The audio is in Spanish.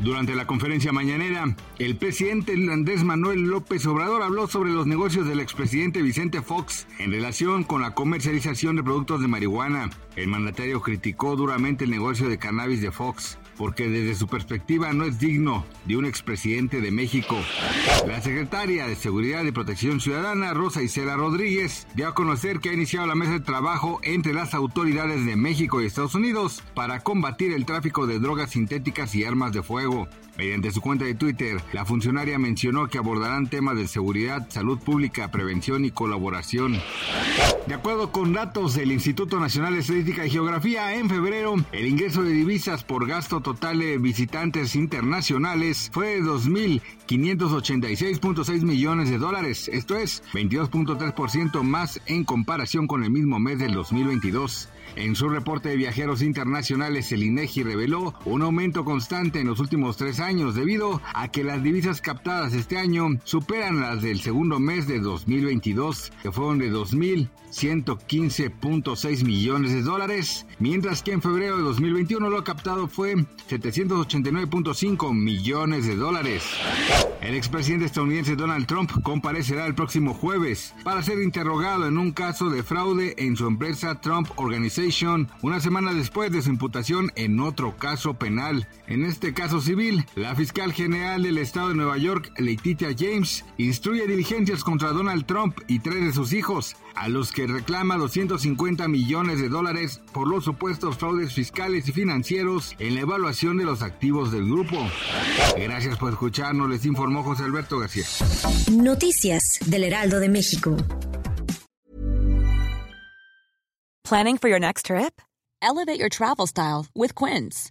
Durante la conferencia mañanera, el presidente Andrés Manuel López Obrador habló sobre los negocios del expresidente Vicente Fox en relación con la comercialización de productos de marihuana. El mandatario criticó duramente el negocio de cannabis de Fox porque desde su perspectiva no es digno de un expresidente de México. La secretaria de Seguridad y Protección Ciudadana, Rosa Isela Rodríguez, dio a conocer que ha iniciado la mesa de trabajo entre las autoridades de México y Estados Unidos para combatir el tráfico de drogas sintéticas y armas de fuego. Mediante su cuenta de Twitter, la funcionaria mencionó que abordarán temas de seguridad, salud pública, prevención y colaboración. De acuerdo con datos del Instituto Nacional de Estadística y Geografía, en febrero el ingreso de divisas por gasto total de visitantes internacionales fue de 2.586.6 millones de dólares, esto es 22.3% más en comparación con el mismo mes del 2022. En su reporte de viajeros internacionales, el INEGI reveló un aumento constante en los últimos tres años debido a que las divisas captadas este año superan las del segundo mes de 2022, que fueron de 2.115.6 millones de dólares, mientras que en febrero de 2021 lo captado fue 789.5 millones de dólares. El expresidente estadounidense Donald Trump comparecerá el próximo jueves para ser interrogado en un caso de fraude en su empresa Trump Organization una semana después de su imputación en otro caso penal. En este caso civil, la fiscal general del estado de Nueva York, Letitia James, instruye diligencias contra Donald Trump y tres de sus hijos, a los que reclama 250 millones de dólares por los supuestos fraudes fiscales y financieros en la evaluación de los activos del grupo. Gracias por escucharnos, les informó José Alberto García. Noticias del Heraldo de México. Planning for your next trip? Elevate your travel style with Quince.